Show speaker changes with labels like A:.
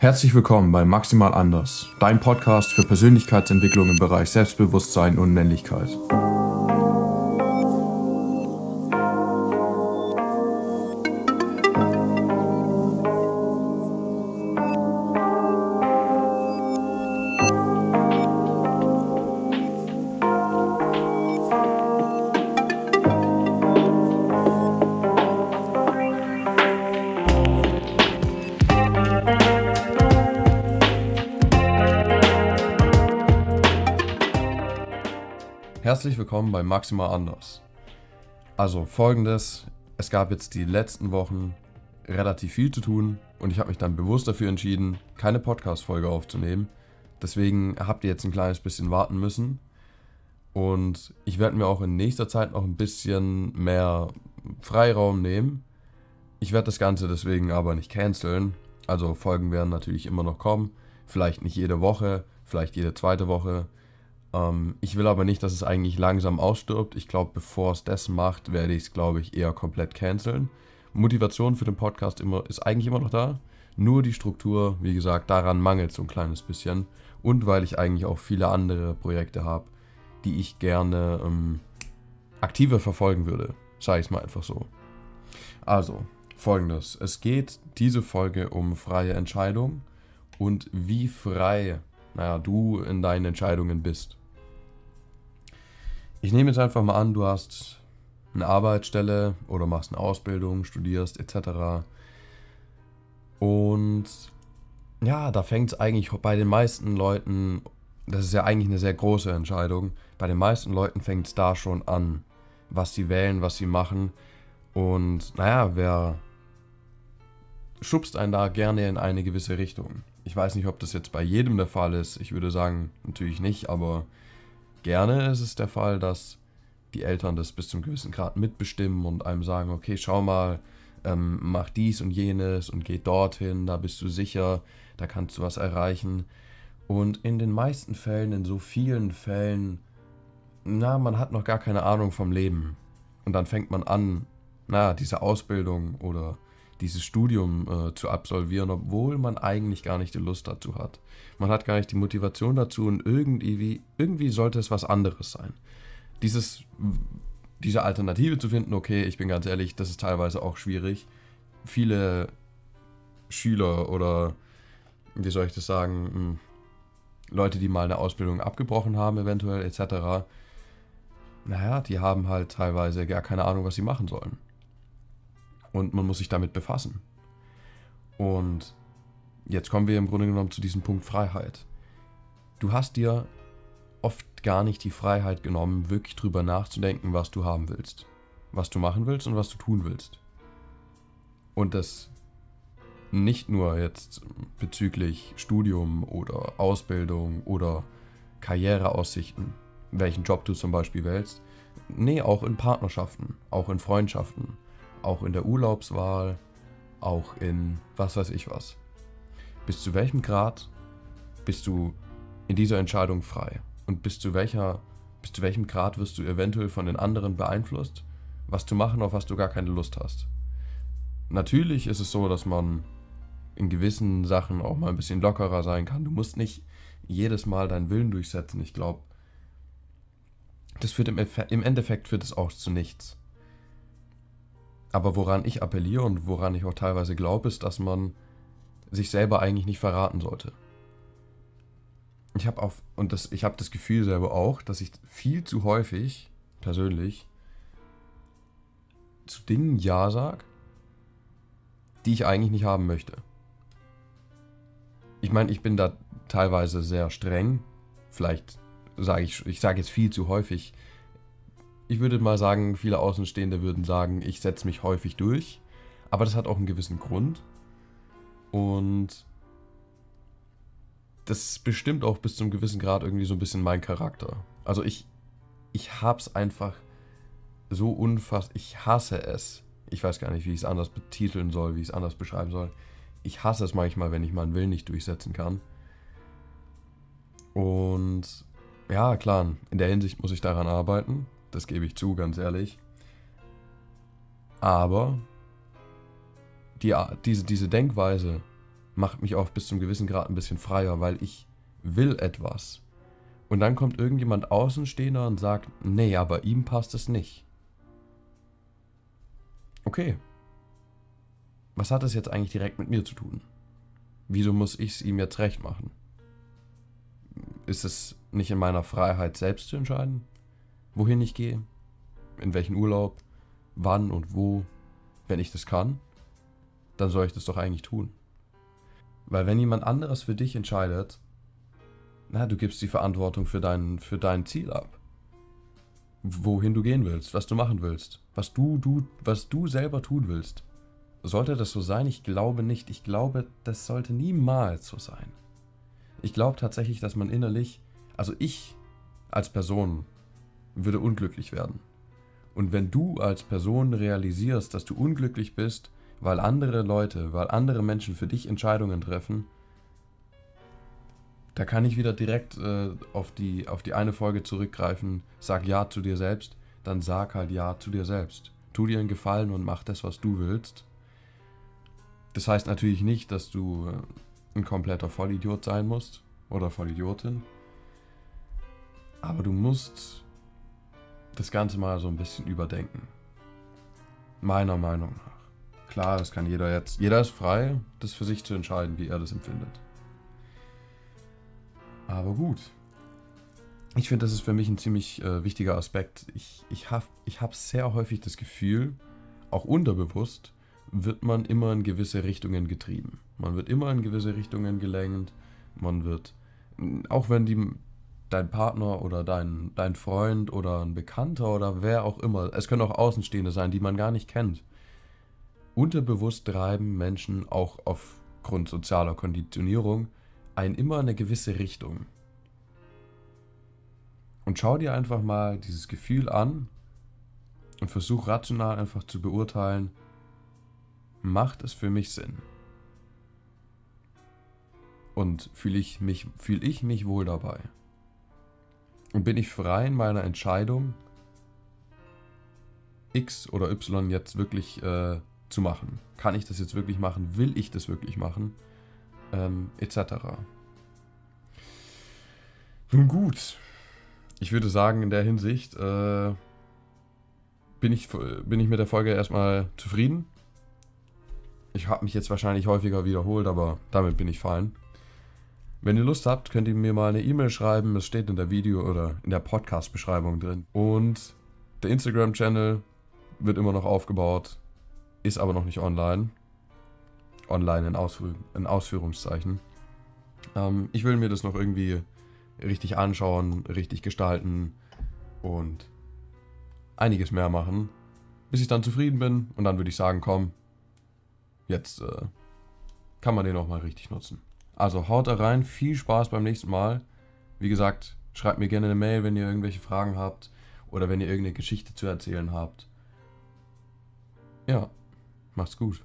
A: Herzlich willkommen bei Maximal Anders, dein Podcast für Persönlichkeitsentwicklung im Bereich Selbstbewusstsein und Männlichkeit. Herzlich willkommen bei Maximal Anders. Also folgendes, es gab jetzt die letzten Wochen relativ viel zu tun und ich habe mich dann bewusst dafür entschieden, keine Podcast-Folge aufzunehmen. Deswegen habt ihr jetzt ein kleines bisschen warten müssen. Und ich werde mir auch in nächster Zeit noch ein bisschen mehr Freiraum nehmen. Ich werde das Ganze deswegen aber nicht canceln. Also Folgen werden natürlich immer noch kommen. Vielleicht nicht jede Woche, vielleicht jede zweite Woche. Ähm, ich will aber nicht, dass es eigentlich langsam ausstirbt. Ich glaube, bevor es das macht, werde ich es, glaube ich, eher komplett canceln. Motivation für den Podcast immer, ist eigentlich immer noch da. Nur die Struktur, wie gesagt, daran mangelt so ein kleines bisschen. Und weil ich eigentlich auch viele andere Projekte habe, die ich gerne ähm, aktiver verfolgen würde. Sage ich es mal einfach so. Also, folgendes. Es geht diese Folge um freie Entscheidung und wie frei, naja, du in deinen Entscheidungen bist. Ich nehme jetzt einfach mal an, du hast eine Arbeitsstelle oder machst eine Ausbildung, studierst etc. Und ja, da fängt es eigentlich bei den meisten Leuten, das ist ja eigentlich eine sehr große Entscheidung, bei den meisten Leuten fängt es da schon an, was sie wählen, was sie machen. Und naja, wer schubst einen da gerne in eine gewisse Richtung. Ich weiß nicht, ob das jetzt bei jedem der Fall ist. Ich würde sagen, natürlich nicht, aber Gerne ist es der Fall, dass die Eltern das bis zum gewissen Grad mitbestimmen und einem sagen, okay, schau mal, ähm, mach dies und jenes und geh dorthin, da bist du sicher, da kannst du was erreichen. Und in den meisten Fällen, in so vielen Fällen, na, man hat noch gar keine Ahnung vom Leben. Und dann fängt man an, na, diese Ausbildung oder dieses Studium äh, zu absolvieren, obwohl man eigentlich gar nicht die Lust dazu hat. Man hat gar nicht die Motivation dazu und irgendwie, irgendwie sollte es was anderes sein. Dieses, diese Alternative zu finden, okay, ich bin ganz ehrlich, das ist teilweise auch schwierig. Viele Schüler oder, wie soll ich das sagen, hm, Leute, die mal eine Ausbildung abgebrochen haben, eventuell, etc., naja, die haben halt teilweise gar keine Ahnung, was sie machen sollen und man muss sich damit befassen. Und jetzt kommen wir im Grunde genommen zu diesem Punkt Freiheit. Du hast dir oft gar nicht die Freiheit genommen, wirklich drüber nachzudenken, was du haben willst, was du machen willst und was du tun willst. Und das nicht nur jetzt bezüglich Studium oder Ausbildung oder Karriereaussichten, welchen Job du zum Beispiel wählst, nee, auch in Partnerschaften, auch in Freundschaften, auch in der Urlaubswahl, auch in was weiß ich was. Bis zu welchem Grad bist du in dieser Entscheidung frei? Und bis zu welcher, bis zu welchem Grad wirst du eventuell von den anderen beeinflusst, was zu machen, auf was du gar keine Lust hast? Natürlich ist es so, dass man in gewissen Sachen auch mal ein bisschen lockerer sein kann. Du musst nicht jedes Mal deinen Willen durchsetzen. Ich glaube, das führt im, im Endeffekt führt es auch zu nichts. Aber woran ich appelliere und woran ich auch teilweise glaube, ist, dass man sich selber eigentlich nicht verraten sollte. Ich habe auf und das ich habe das Gefühl selber auch, dass ich viel zu häufig persönlich zu Dingen ja sag, die ich eigentlich nicht haben möchte. Ich meine, ich bin da teilweise sehr streng. Vielleicht sage ich, ich sage jetzt viel zu häufig ich würde mal sagen, viele Außenstehende würden sagen, ich setze mich häufig durch. Aber das hat auch einen gewissen Grund. Und das bestimmt auch bis zum gewissen Grad irgendwie so ein bisschen mein Charakter. Also ich, ich hab's einfach so unfassbar, ich hasse es. Ich weiß gar nicht, wie ich es anders betiteln soll, wie ich es anders beschreiben soll. Ich hasse es manchmal, wenn ich meinen Willen nicht durchsetzen kann. Und ja, klar, in der Hinsicht muss ich daran arbeiten. Das gebe ich zu, ganz ehrlich. Aber die, diese, diese Denkweise, macht mich auch bis zum gewissen Grad ein bisschen freier, weil ich will etwas. Und dann kommt irgendjemand Außenstehender und sagt, nee, aber ihm passt es nicht. Okay. Was hat es jetzt eigentlich direkt mit mir zu tun? Wieso muss ich es ihm jetzt recht machen? Ist es nicht in meiner Freiheit selbst zu entscheiden, wohin ich gehe, in welchen Urlaub, wann und wo, wenn ich das kann? Dann soll ich das doch eigentlich tun. Weil wenn jemand anderes für dich entscheidet, na, du gibst die Verantwortung für dein, für dein Ziel ab. Wohin du gehen willst, was du machen willst, was du, du, was du selber tun willst. Sollte das so sein? Ich glaube nicht. Ich glaube, das sollte niemals so sein. Ich glaube tatsächlich, dass man innerlich, also ich als Person, würde unglücklich werden. Und wenn du als Person realisierst, dass du unglücklich bist, weil andere Leute, weil andere Menschen für dich Entscheidungen treffen, da kann ich wieder direkt äh, auf, die, auf die eine Folge zurückgreifen. Sag Ja zu dir selbst, dann sag halt Ja zu dir selbst. Tu dir einen Gefallen und mach das, was du willst. Das heißt natürlich nicht, dass du äh, ein kompletter Vollidiot sein musst oder Vollidiotin. Aber du musst das Ganze mal so ein bisschen überdenken. Meiner Meinung nach. Klar, das kann jeder jetzt. Jeder ist frei, das für sich zu entscheiden, wie er das empfindet. Aber gut. Ich finde, das ist für mich ein ziemlich äh, wichtiger Aspekt. Ich, ich habe ich hab sehr häufig das Gefühl, auch unterbewusst, wird man immer in gewisse Richtungen getrieben. Man wird immer in gewisse Richtungen gelenkt. Man wird, auch wenn die, dein Partner oder dein, dein Freund oder ein Bekannter oder wer auch immer, es können auch Außenstehende sein, die man gar nicht kennt. Unterbewusst treiben Menschen auch aufgrund sozialer Konditionierung einen immer in eine gewisse Richtung. Und schau dir einfach mal dieses Gefühl an und versuch rational einfach zu beurteilen, macht es für mich Sinn? Und fühle ich, fühl ich mich wohl dabei? Und bin ich frei in meiner Entscheidung, X oder Y jetzt wirklich äh, zu machen? Kann ich das jetzt wirklich machen? Will ich das wirklich machen? Ähm, etc. Nun gut, ich würde sagen, in der Hinsicht äh, bin, ich, bin ich mit der Folge erstmal zufrieden. Ich habe mich jetzt wahrscheinlich häufiger wiederholt, aber damit bin ich fein. Wenn ihr Lust habt, könnt ihr mir mal eine E-Mail schreiben. Es steht in der Video- oder in der Podcast-Beschreibung drin. Und der Instagram-Channel wird immer noch aufgebaut, ist aber noch nicht online. Online in, Ausführ in Ausführungszeichen. Ähm, ich will mir das noch irgendwie richtig anschauen, richtig gestalten und einiges mehr machen, bis ich dann zufrieden bin. Und dann würde ich sagen, komm, jetzt äh, kann man den auch mal richtig nutzen. Also haut da rein, viel Spaß beim nächsten Mal. Wie gesagt, schreibt mir gerne eine Mail, wenn ihr irgendwelche Fragen habt oder wenn ihr irgendeine Geschichte zu erzählen habt. Ja, macht's gut.